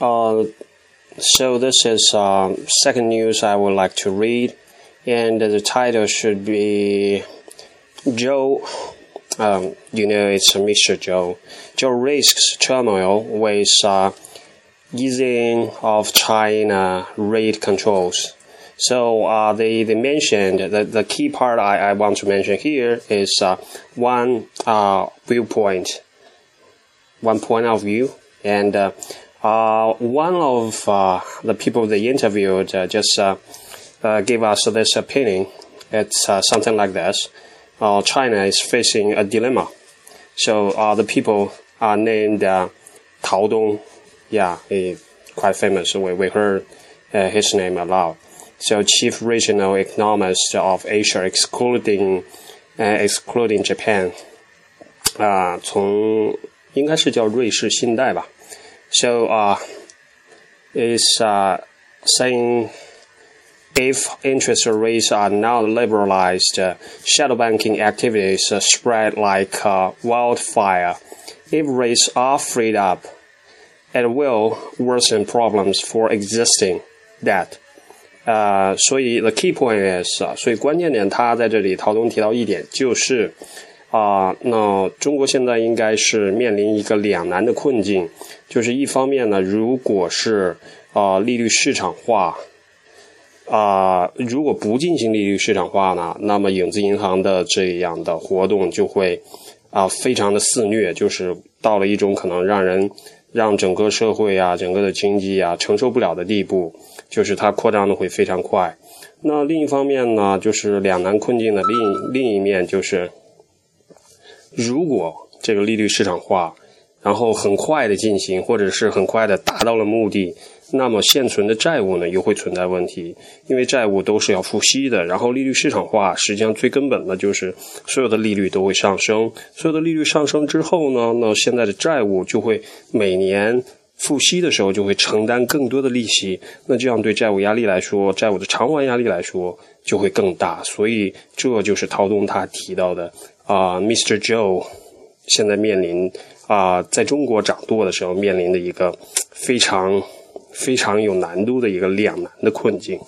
Uh, so this is uh, second news I would like to read, and the title should be Zhou. Um, you know, it's Mr. Zhou. Zhou risks turmoil with uh, easing of China rate controls. So uh, they, they mentioned the, the key part I, I want to mention here is uh, one uh, viewpoint, one point of view, and uh, uh, one of uh, the people they interviewed just gave us this opinion. It's something like this: China is facing a dilemma. So the people are named Tao Dong. Yeah, he, quite famous. We, we heard his name a lot so chief regional economist of Asia, excluding uh, excluding Japan，啊，从应该是叫瑞士信贷吧。 So uh, is uh, saying if interest rates are not liberalized, uh, shadow banking activities uh, spread like uh, wildfire. If rates are freed up, it will worsen problems for existing debt. 呃，所以 the key point is 啊，所以关键点，他在这里陶东提到一点，就是 啊，那中国现在应该是面临一个两难的困境，就是一方面呢，如果是啊利率市场化啊，如果不进行利率市场化呢，那么影子银行的这样的活动就会啊非常的肆虐，就是到了一种可能让人让整个社会啊，整个的经济啊承受不了的地步。就是它扩张的会非常快，那另一方面呢，就是两难困境的另另一面就是，如果这个利率市场化，然后很快的进行，或者是很快的达到了目的，那么现存的债务呢又会存在问题，因为债务都是要付息的，然后利率市场化，实际上最根本的就是所有的利率都会上升，所有的利率上升之后呢，那现在的债务就会每年。付息的时候就会承担更多的利息，那这样对债务压力来说，债务的偿还压力来说就会更大。所以这就是陶东他提到的啊，Mr. Joe 现在面临啊，在中国掌舵的时候面临的一个非常非常有难度的一个两难的困境。